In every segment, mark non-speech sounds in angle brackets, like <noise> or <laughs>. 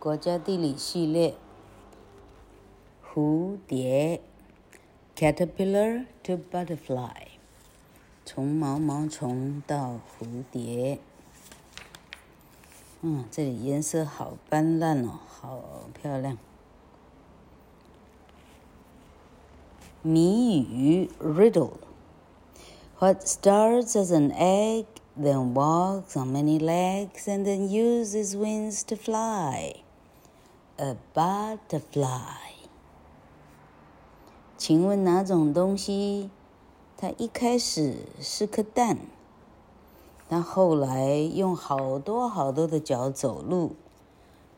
国家地理系列，蝴蝶，caterpillar to butterfly，从毛毛虫到蝴蝶。嗯，这里颜色好斑斓哦，好漂亮。谜语 riddle，What starts as an egg then walks on many legs and then uses wings to A butterfly。请问哪种东西？它一开始是颗蛋。他后来用好多好多的脚走路，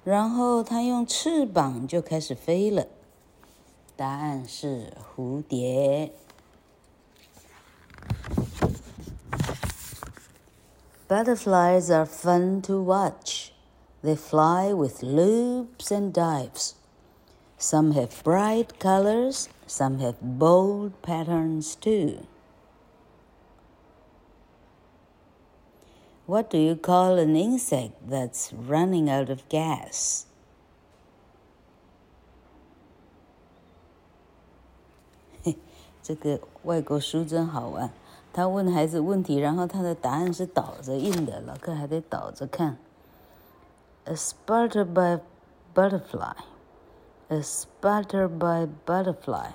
然后它用翅膀就开始飞了。答案是蝴蝶。Butterflies are fun to watch. They fly with loops and dives. Some have bright colors, some have bold patterns too. What do you call an insect that's running out of gas? 嘿，<laughs> 这个外国书真好玩。他问孩子问题，然后他的答案是倒着印的，老课还得倒着看。 A sputter by butterfly. A sputter by butterfly.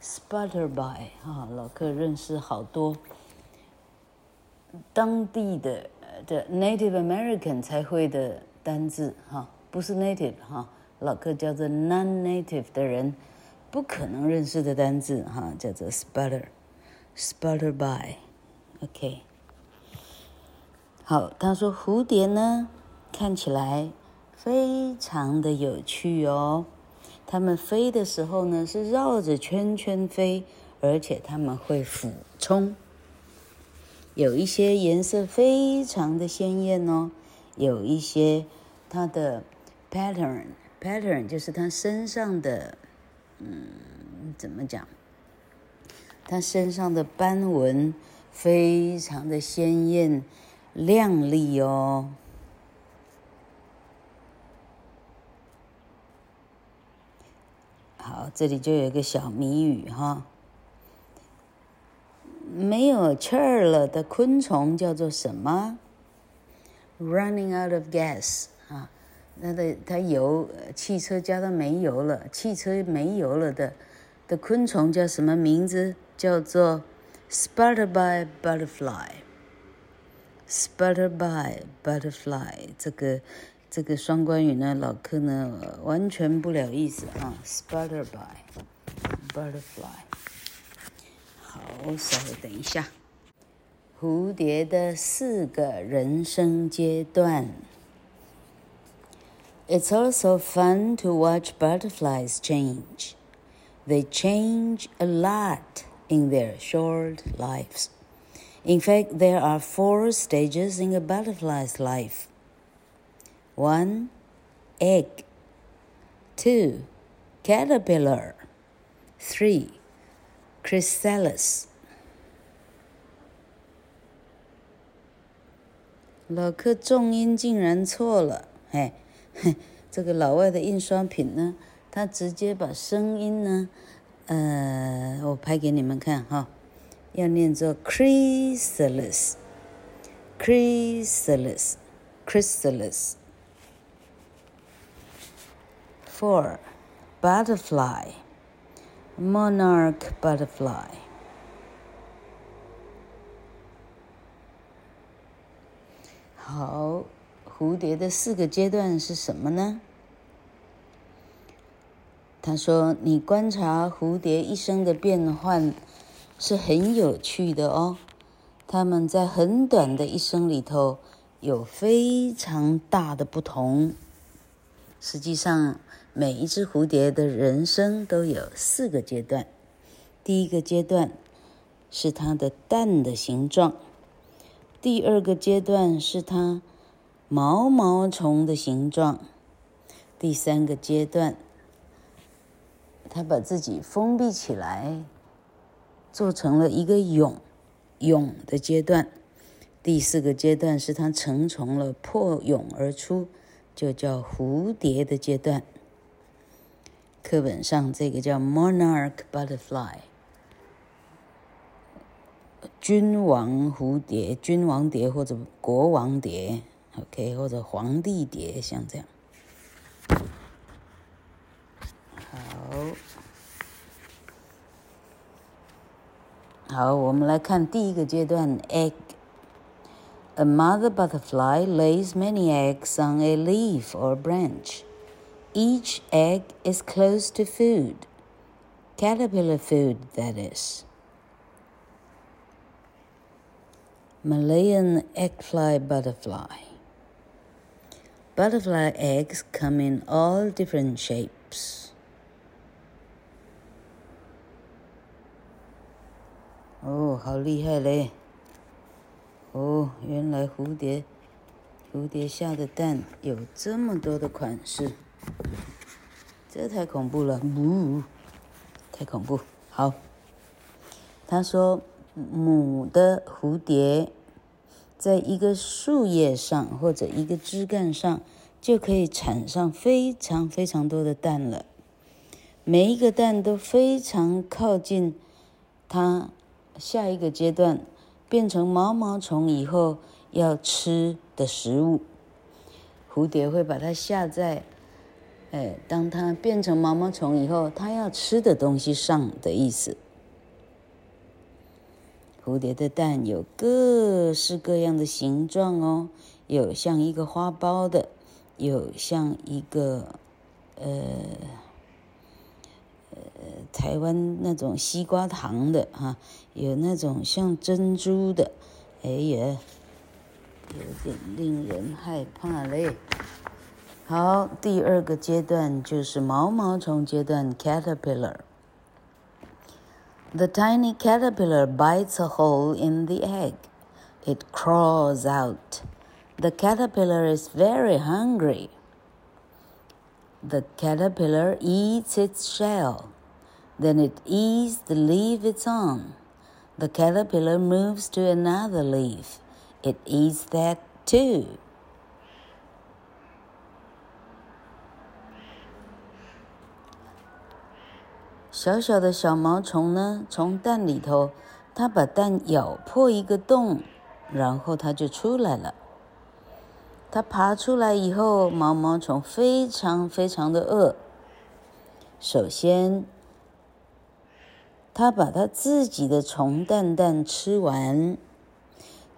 Sputter by 啊，老课认识好多当地的。的 Native American 才会的单字哈，不是 Native 哈，老课叫做 Non-Native 的人不可能认识的单字哈，叫做 sputter，sputter by，OK。好，他说蝴蝶呢， 看起来非常的有趣哦。它们飞的时候呢，是绕着圈圈飞，而且它们会俯冲。有一些颜色非常的鲜艳哦，有一些它的 pattern pattern 就是它身上的，嗯，怎么讲？它身上的斑纹非常的鲜艳亮丽哦。好，这里就有一个小谜语哈。没有气儿了的昆虫叫做什么？Running out of gas 啊，它的它油汽车加到没油了，汽车没油了的的昆虫叫什么名字？叫做 sputter by butterfly。sputter by butterfly 这个这个双关语呢，老柯呢完全不了意思啊。sputter by butterfly。好，稍微等一下。蝴蝶的四个人生阶段。It's also fun to watch butterflies change. They change a lot in their short lives. In fact, there are four stages in a butterfly's life. One, egg. Two, caterpillar. Three, Chrysalis，老柯重音竟然错了，嘿，<laughs> 这个老外的印刷品呢，他直接把声音呢，呃，我拍给你们看哈，要念作 chrysalis，chrysalis，chrysalis。 Four, butterfly。Monarch butterfly。好，蝴蝶的四个阶段是什么呢？他说：“你观察蝴蝶一生的变换是很有趣的哦。它们在很短的一生里头有非常大的不同。实际上。”每一只蝴蝶的人生都有四个阶段。第一个阶段是它的蛋的形状，第二个阶段是它毛毛虫的形状，第三个阶段，它把自己封闭起来，做成了一个蛹，蛹的阶段。第四个阶段是它成虫了，破蛹而出，就叫蝴蝶的阶段。课本上这个叫 monarch butterfly，君王蝴蝶、君王蝶或者国王蝶，OK，或者皇帝蝶，像这样。好，好，我们来看第一个阶段，egg。A mother butterfly lays many eggs on a leaf or branch. Each egg is close to food, caterpillar food, that is. Malayan eggfly butterfly. Butterfly eggs come in all different shapes. 哦，好厉害嘞！哦，原来蝴蝶，蝴蝶下的蛋有这么多的款式， 这太恐怖了，呜，太恐怖。好，他说母的蝴蝶在一个树叶上或者一个枝干上就可以产上非常非常多的蛋了，每一个蛋都非常靠近它下一个阶段。变成毛毛虫以后要吃的食物，蝴蝶会把它下在，哎，当它变成毛毛虫以后，它要吃的东西上的意思。蝴蝶的蛋有各式各样的形状哦，有像一个花苞的，有像一个，呃呃。台湾那种西瓜糖的哈，有那种像珍珠的，哎呀，有点令人害怕嘞。好，第二个阶段就是毛毛虫阶段，caterpillar。The tiny caterpillar bites a hole in the egg. It crawls out. The caterpillar is very hungry. The caterpillar eats its shell. Then it eats the leaf it's on. The caterpillar moves to another leaf. It eats that too. 小小的小毛虫呢，从蛋里头，它把蛋咬破一个洞，然后它就出来了。它爬出来以后，毛毛虫非常非常的饿。首先，他把他自己的虫蛋蛋吃完，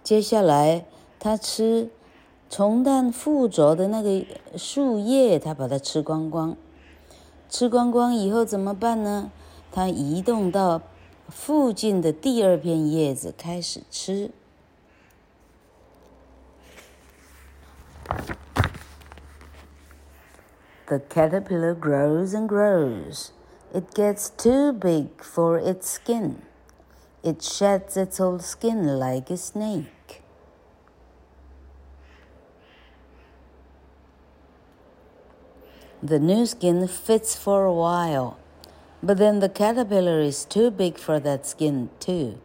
接下来他吃虫蛋附着的那个树叶，他把它吃光光。吃光光以后怎么办呢？他移动到附近的第二片叶子开始吃。The caterpillar grows and grows. It gets too big for its skin. It sheds its old skin like a snake. The new skin fits for a while, but then the caterpillar is too big for that skin too.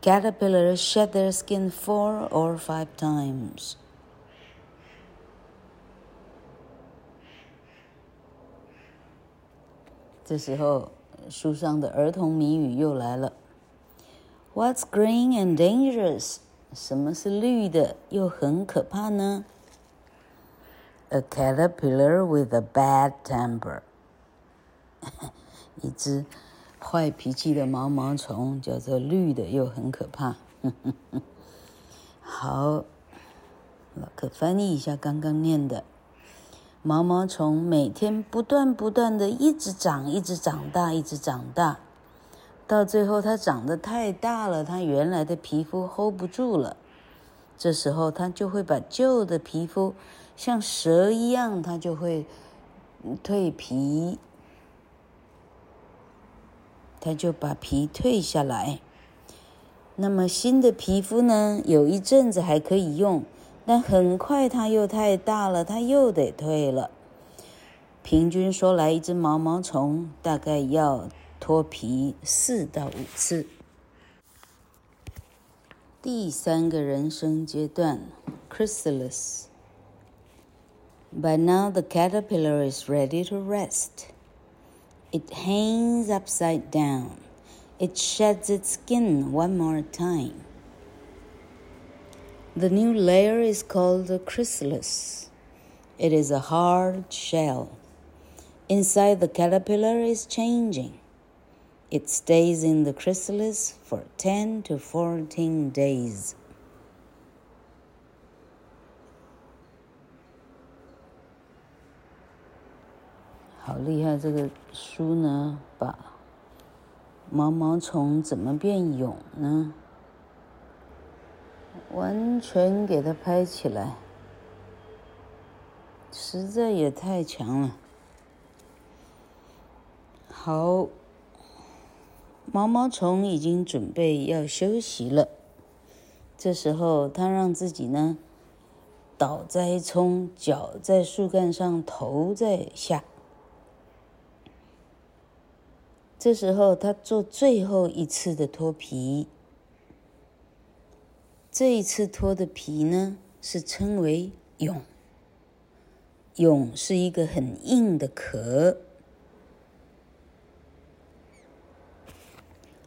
Caterpillars shed their skin four or five times. 这时候，书上的儿童谜语又来了。What's green and dangerous？什么是绿的又很可怕呢 ？A caterpillar with a bad temper。<laughs> 一只坏脾气的毛毛虫，叫做绿的又很可怕。<laughs> 好，老克翻译一下刚刚念的。毛毛虫每天不断不断的一直长，一直长大，一直长大，到最后它长得太大了，它原来的皮肤 hold 不住了。这时候它就会把旧的皮肤像蛇一样，它就会蜕皮，它就把皮蜕下来。那么新的皮肤呢？有一阵子还可以用。但很快，它又太大了，它又得退了。平均说来，一只毛毛虫大概要脱皮四到五次。第三个人生阶段，chrysalis。By now the caterpillar is ready to rest. It hangs upside down. It sheds its skin one more time. The new layer is called the chrysalis. It is a hard shell. Inside the caterpillar is changing. It stays in the chrysalis for 10 to 14 days. 好厉害！这个书呢，把毛毛虫怎么变蛹呢，完全给它拍起来，实在也太强了。好，毛毛虫已经准备要休息了。这时候，它让自己呢，倒栽葱，脚在树干上，头在下。这时候，他做最后一次的脱皮。这一次脱的皮呢，是称为蛹。蛹是一个很硬的壳，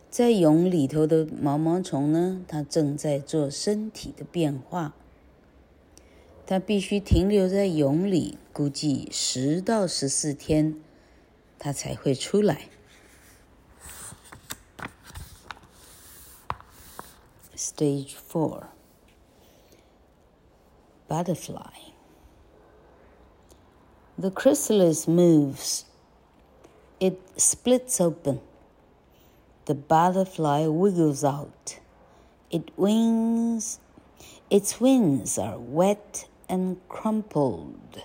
在蛹里头的毛毛虫呢，它正在做身体的变化。它必须停留在蛹里，估计十到十四天，它才会出来。Stage 4 Butterfly The chrysalis moves. It splits open. The butterfly wiggles out. It wings. Its wings are wet and crumpled.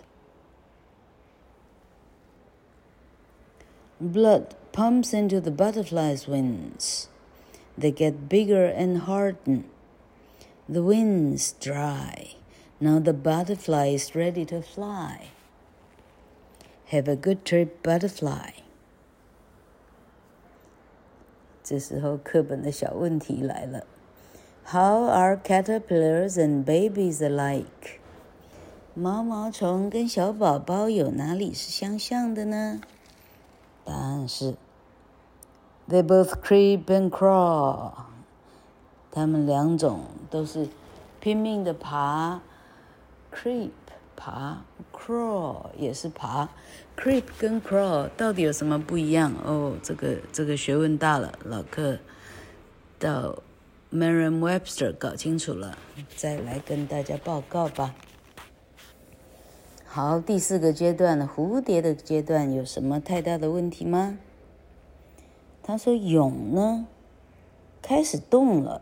Blood pumps into the butterfly's wings. They get bigger and harden. The wings dry. Now the butterfly is ready to fly. Have a good trip, butterfly. 这时候课本的小问题来了。How are caterpillars and babies alike? 毛毛虫跟小宝宝有哪里是相像的呢？答案是。 They both creep and crawl。他们两种都是拼命的爬，creep 爬，crawl 也是爬。creep 跟 crawl 到底有什么不一样？哦，这个这个学问大了，老课到 Merriam-Webster 搞清楚了，再来跟大家报告吧。好，第四个阶段，蝴蝶的阶段有什么太大的问题吗？他说：“蛹呢，开始动了。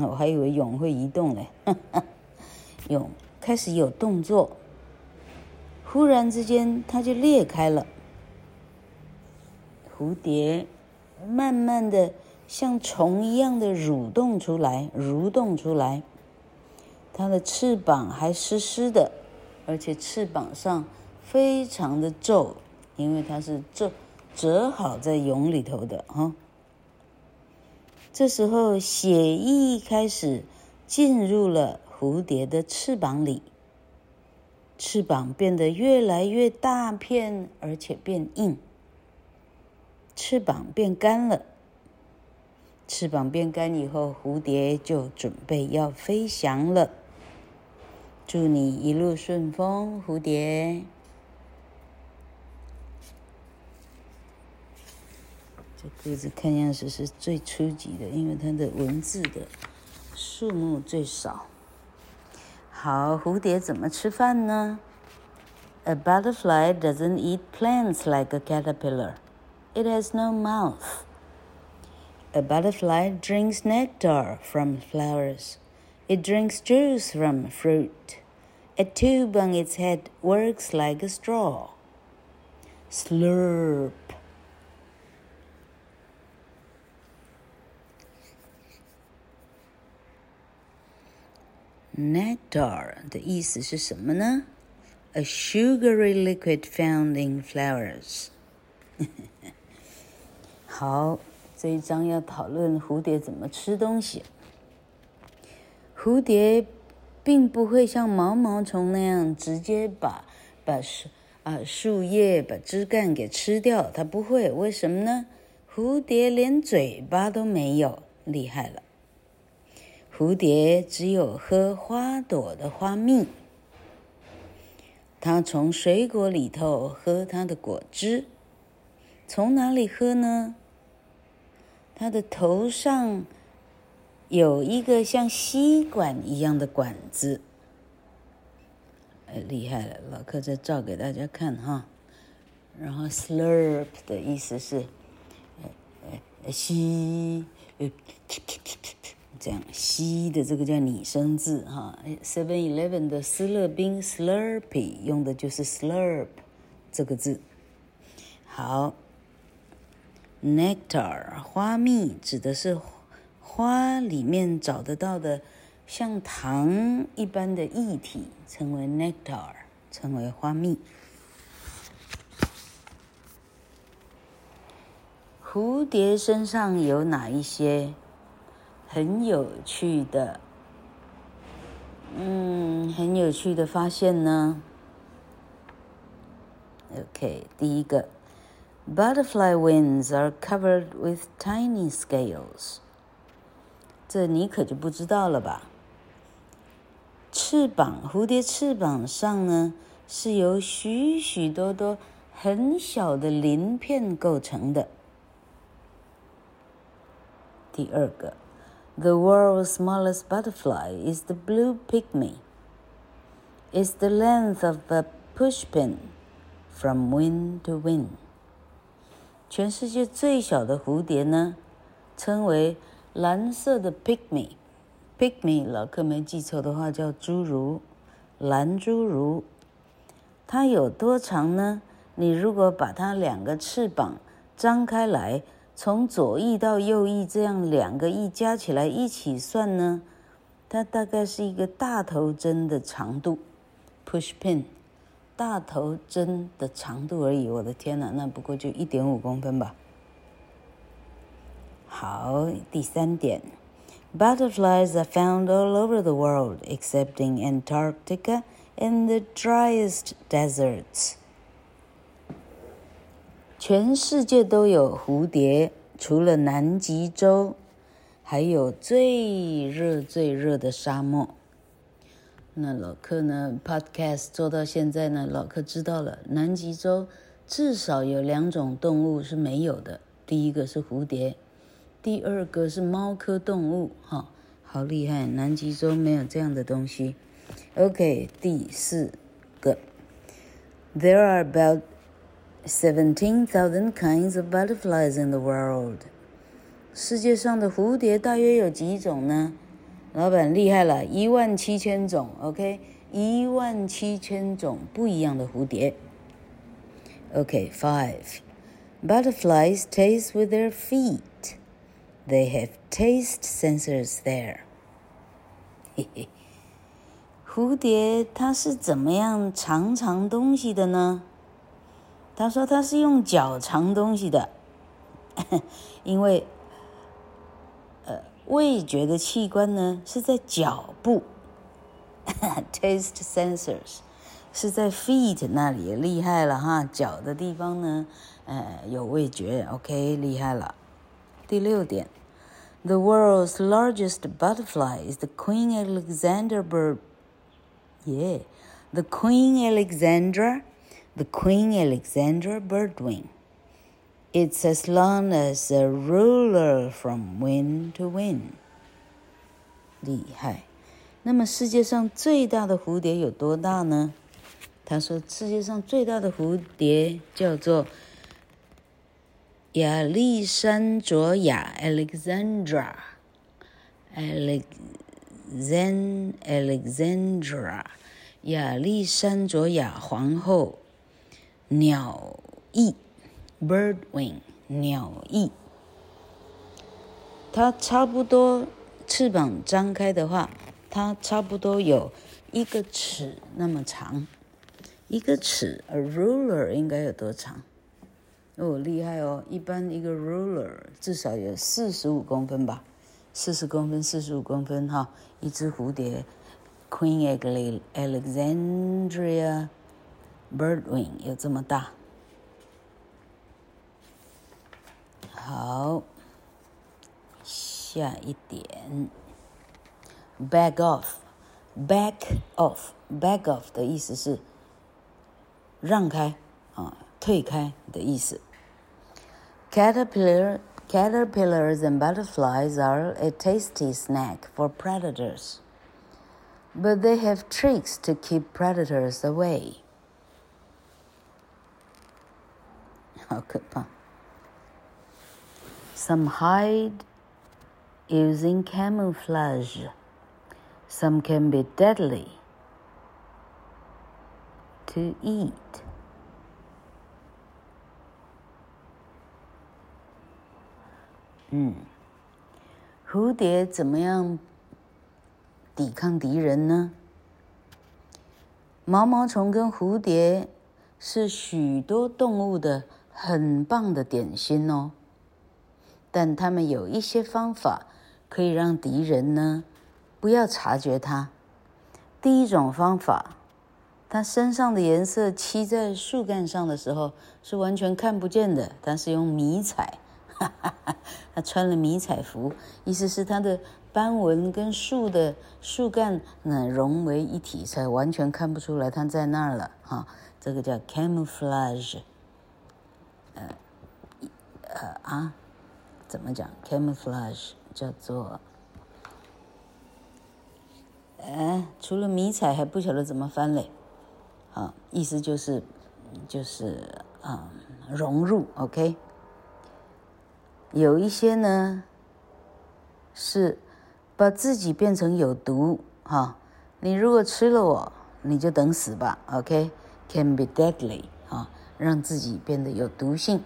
我还以为蛹会移动嘞。<laughs> 蛹开始有动作，忽然之间，它就裂开了。蝴蝶慢慢的像虫一样的蠕动出来，蠕动出来。它的翅膀还湿湿的，而且翅膀上非常的皱，因为它是皱。”折好在蛹里头的哈，这时候血液开始进入了蝴蝶的翅膀里，翅膀变得越来越大片，而且变硬，翅膀变干了。翅膀变干以后，蝴蝶就准备要飞翔了。祝你一路顺风，蝴蝶。这个字看样子是最初级的，因为它的文字的数目最少。好，蝴蝶怎么吃饭呢？A butterfly doesn't eat plants like a caterpillar. It has no mouth. A butterfly drinks nectar from flowers. It drinks juice from fruit. A tube on its head works like a straw. Slurp. Nectar 的意思是什么呢？A sugary liquid found in flowers。<laughs> 好，这一章要讨论蝴蝶怎么吃东西。蝴蝶并不会像毛毛虫那样直接把把树啊树叶把枝干给吃掉，它不会。为什么呢？蝴蝶连嘴巴都没有，厉害了。蝴蝶只有喝花朵的花蜜，它从水果里头喝它的果汁。从哪里喝呢？它的头上有一个像吸管一样的管子。哎，厉害了！老柯再照给大家看哈。然后 slurp 的意思是，呃，吸，呃，这样吸的这个叫拟声字哈。Seven Eleven 的斯乐冰 Slurpee 用的就是 slurp 这个字。好，nectar 花蜜指的是花里面找得到的像糖一般的液体，称为 nectar，称为花蜜。蝴蝶身上有哪一些很有趣的，嗯，很有趣的发现呢？OK，第一个，Butterfly wings are covered with tiny scales。这你可就不知道了吧？翅膀，蝴蝶翅膀上呢，是由许许多多很小的鳞片构成的。第二个，The world's smallest butterfly is the blue pygmy. It's the length of a pushpin from wing to wing. 全世界最小的蝴蝶呢，称为蓝色的 pygmy。pygmy 老客没记错的话叫侏儒，蓝侏儒。它有多长呢？你如果把它两个翅膀张开来。从左翼到右翼，这样两个翼加起来一起算呢，它大概是一个大头针的长度，push pin，大头针的长度而已。我的天哪，那不过就一点五公分吧。好，第三点，Butterflies are found all over the world except in Antarctica and the driest deserts. 全世界都有蝴蝶，除了南极洲，还有最热最热的沙漠。那老柯呢？Podcast 做到现在呢，老柯知道了，南极洲至少有两种动物是没有的。第一个是蝴蝶，第二个是猫科动物。哈，好厉害！南极洲没有这样的东西。OK，第四个，There are about Seventeen thousand kinds of butterflies in the world。世界上的蝴蝶大约有几种呢？老板厉害了，一万七千种。OK，一万七千种不一样的蝴蝶。OK，five。Butterflies taste with their feet. They have taste sensors there. <laughs> 嘿嘿，蝴蝶它是怎么样尝尝东西的呢？ 他说他是用脚尝东西的，因为呃味觉的器官呢是在脚部，taste sensors 是在 feet 那里，厉害了哈，脚的地方呢，呃有味觉，OK 厉害了。第六点，The world's largest butterfly is the Queen Alexandra bird. Yeah, the Queen Alexandra. The Queen Alexandra birdwing. It's as long as a ruler from wing to wing. 厉害。那么世界上最大的蝴蝶有多大呢？他说世界上最大的蝴蝶叫做亚历山卓雅 （Alexandra）。Alexand Alexandra，亚历山卓雅皇后。 鸟翼，bird wing，鸟翼。它差不多翅膀张开的话，它差不多有一个尺那么长。一个尺，a ruler 应该有多长？哦，厉害哦！一般一个 ruler 至少有四十五公分吧，四十公分，四十五公分哈。一只蝴蝶，Queen Alexandria。bird wing 有这么大。好，下一点，back off，back off，back off 的意思是让开啊，退开的意思。Caterpillar Caterpillars and butterflies are a tasty snack for predators, but they have tricks to keep predators away. 好可怕。Some hide using camouflage. Some can be deadly to eat. 嗯，蝴蝶怎么样抵抗敌人呢？毛毛虫跟蝴蝶是许多动物的 很棒的点心哦，但他们有一些方法可以让敌人呢不要察觉它。第一种方法，它身上的颜色漆在树干上的时候是完全看不见的，它是用迷彩。哈哈哈，他穿了迷彩服，意思是他的斑纹跟树的树干呢融为一体，才完全看不出来他在那儿了。哈，这个叫 camouflage。呃，啊，怎么讲？camouflage 叫做，呃，除了迷彩还不晓得怎么翻嘞。啊，意思就是，就是啊，融入，OK。有一些呢，是把自己变成有毒哈。你如果吃了我，你就等死吧。OK，can be deadly 啊，让自己变得有毒性。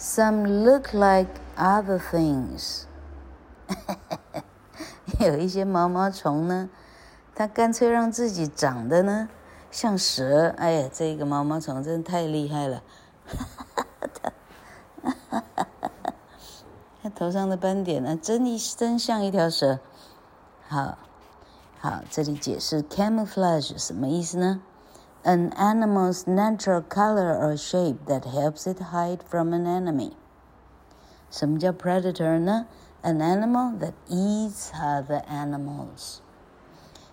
Some look like other things。<laughs> 有一些毛毛虫呢，它干脆让自己长得呢像蛇。哎呀，这个毛毛虫真的太厉害了。哈哈哈哈哈！它头上的斑点呢，真一真像一条蛇。好，好，这里解释 camouflage 什么意思呢？An animal's natural color or shape that helps it hide from an enemy。什么叫 predator 呢？An animal that eats other animals。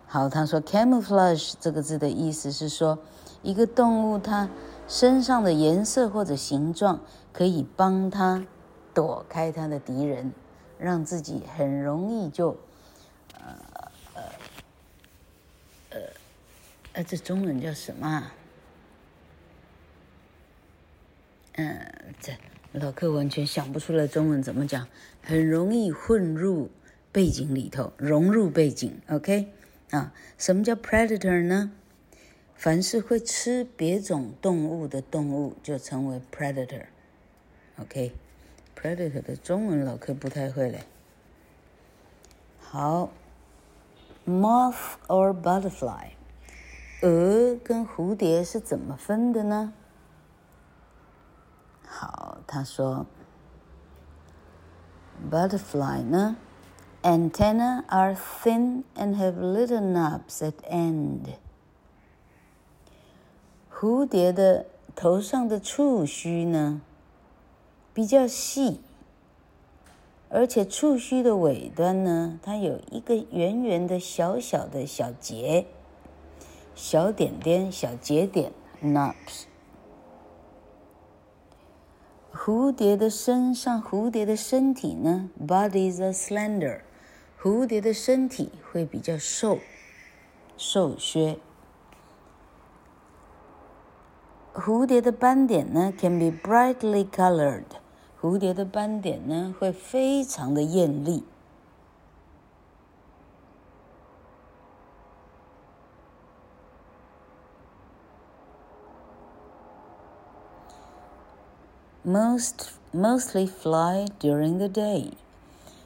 好，他说 camouflage 这个字的意思是说，一个动物它身上的颜色或者形状可以帮它。躲开它的敌人，让自己很容易就，呃呃呃，呃，这中文叫什么？嗯、这老客完全想不出来中文怎么讲，很容易混入背景里头，融入背景。OK，啊，什么叫 predator 呢？凡是会吃别种动物的动物，就称为 predator。OK。Predator 的中文老客不太会嘞。好，Moth or butterfly，蛾跟蝴蝶是怎么分的呢？好，他说，Butterfly 呢，Antennae are thin and have little knobs at end。蝴蝶的头上的触须呢？比较细，而且触须的尾端呢，它有一个圆圆的小小的小结、小点点、小节点 （knobs）。蝴蝶的身上，蝴蝶的身体呢，bodies are slender。蝴蝶的身体会比较瘦，瘦削。蝴蝶的斑点呢，can be brightly colored。蝴蝶的斑点呢，会非常的艳丽。Most mostly fly during the day。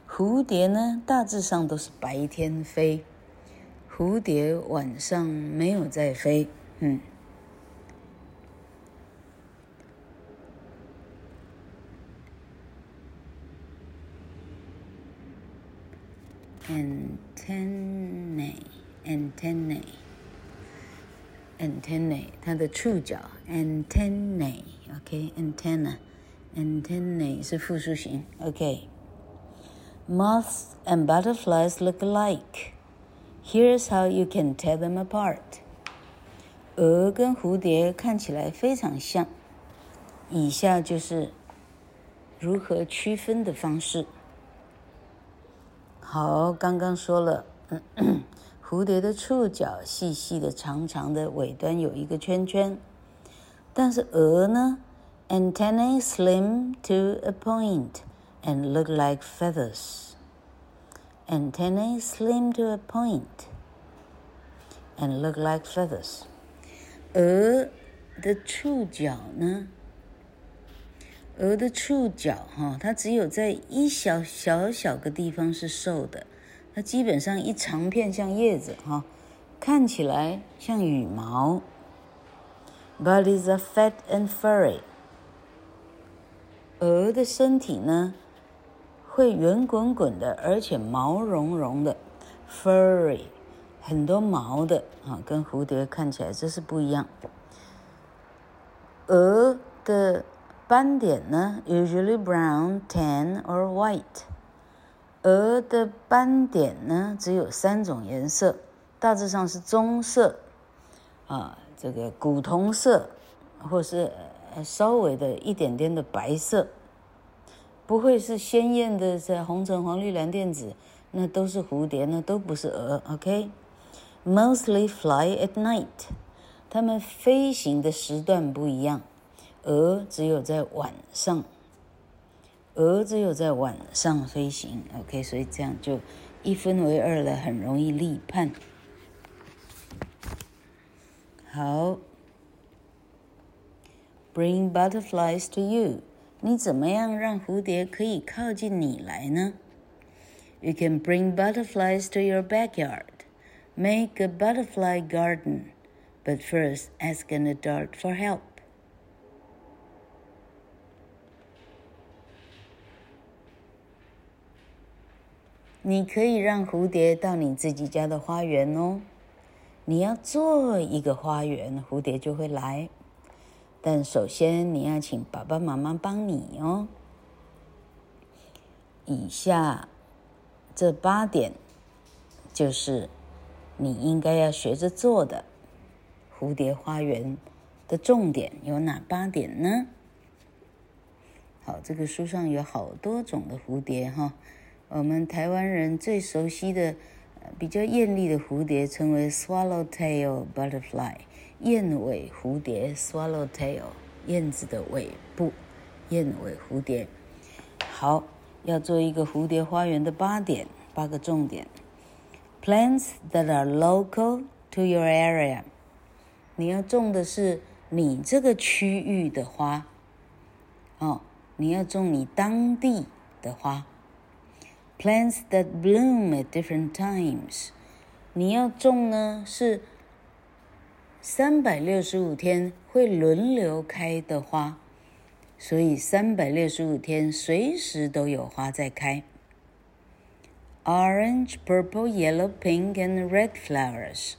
蝴蝶呢，大致上都是白天飞。蝴蝶晚上没有在飞，嗯。antennae antennae antennae，它的触角 Antennae 是复数形，OK。Moths and butterflies look alike. Here's how you can tell them apart. 蛾跟蝴蝶看起来非常像，以下就是如何区分的方式。好，刚刚说了，蝴蝶的触角细细的、长长的，尾端有一个圈圈。但是蛾呢 ？Antennae slim to a point and look like feathers. Antennae slim to a point and look like feathers. 蛾的触角呢？蛾的触角哈，它只有在一小小小个地方是瘦的，它基本上一长片像叶子哈，看起来像羽毛。Bodies are fat and furry。 鹅的身体呢，会圆滚滚的，而且毛茸茸的，furry。很多毛的啊，跟蝴蝶看起来这是不一样。鹅的斑点呢，usually brown, tan or white。鹅的斑点呢，只有三种颜色，大致上是棕色，啊，这个古铜色，或是呃稍微的一点点的白色，不会是鲜艳的，是红橙黄绿蓝靛紫，那都是蝴蝶，那都不是蛾，OK。Mostly fly at night，它们飞行的时段不一样，蛾只有在晚上，蛾只有在晚上飞行。OK，所以这样就一分为二了，很容易立判。好 ，Bring butterflies to you，你怎么样让蝴蝶可以靠近你来呢？You can bring butterflies to your backyard。Make a butterfly garden, but first ask an adult for help. 你可 但首先你要请爸爸妈妈帮你哦。以下这八点就是。你应该要学着做的蝴蝶花园的重点有哪八点呢？好，这个书上有好多种的蝴蝶哈。我们台湾人最熟悉的、比较艳丽的蝴蝶称为 swallowtail butterfly，燕尾蝴蝶 swallowtail，燕子的尾部，燕尾蝴蝶。好，要做一个蝴蝶花园的八点，八个重点。Plants that are local to your area，你要种的是你这个区域的花，哦，你要种你当地的花。Plants that bloom at different times，你要种呢是三百六十五天会轮流开的花，所以三百六十五天随时都有花在开。Orange, purple, yellow, pink, and red flowers。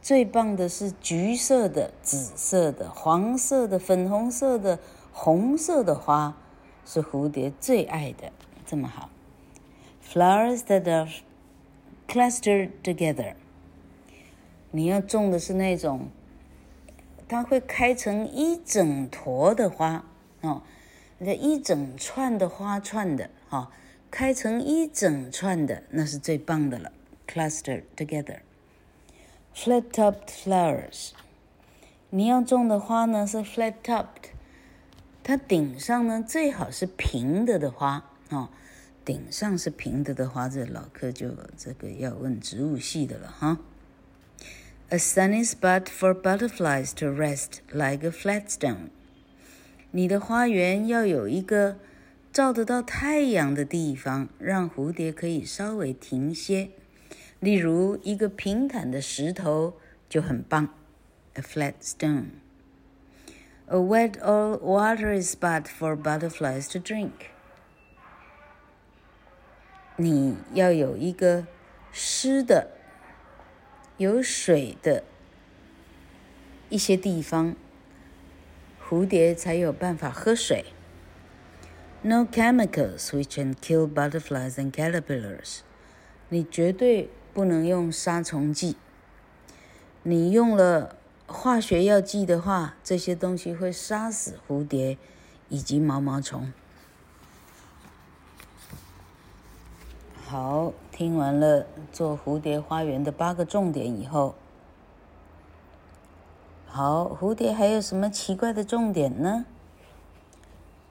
最棒的是橘色的、紫色的、黄色的、粉红色的、红色的花，是蝴蝶最爱的。这么好，Flowers that are clustered together。你要种的是那种，它会开成一整坨的花哦，那一整串的花串的哈。哦开成一整串的，那是最棒的了。Cluster together, flat-topped flowers。你要种的花呢是 flat-topped，它顶上呢最好是平的的花哦。顶上是平的的花，这老柯就这个要问植物系的了哈。A sunny spot for butterflies to rest like a flat stone。你的花园要有一个。照得到太阳的地方，让蝴蝶可以稍微停歇。例如，一个平坦的石头就很棒，a flat stone。A wet or watery spot for butterflies to drink。你要有一个湿的、有水的一些地方，蝴蝶才有办法喝水。No chemicals which can kill butterflies and caterpillars。你绝对不能用杀虫剂。你用了化学药剂的话，这些东西会杀死蝴蝶以及毛毛虫。好，听完了做蝴蝶花园的八个重点以后，好，蝴蝶还有什么奇怪的重点呢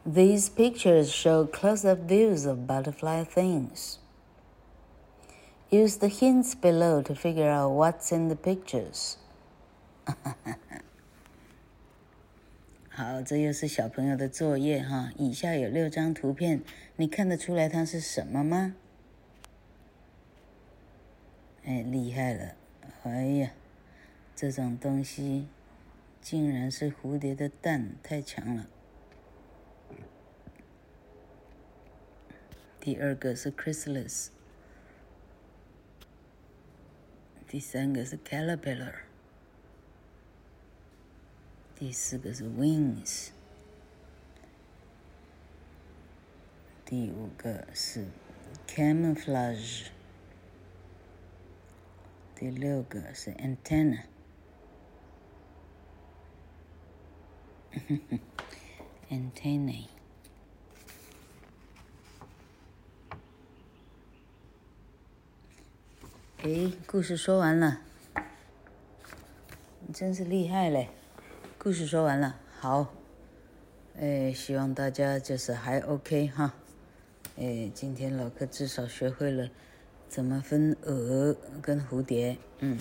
？These pictures show close-up views of butterfly things. Use the hints below to figure out what's in the pictures. 好，这又是小朋友的作业哈。以下有六张图片，你看得出来它是什么吗？哎，厉害了！哎呀，这种东西竟然是蝴蝶的蛋，太强了。第二个是 chrysalis，第三个是 caterpillar，第四个是 wings，第五个是 camouflage。第六个是 antenna，antennae。<laughs> 哎，故事说完了，你真是厉害嘞！故事说完了，好，哎，希望大家就是还 OK 哈。哎，今天老哥至少学会了。怎么分蛾跟蝴蝶？嗯。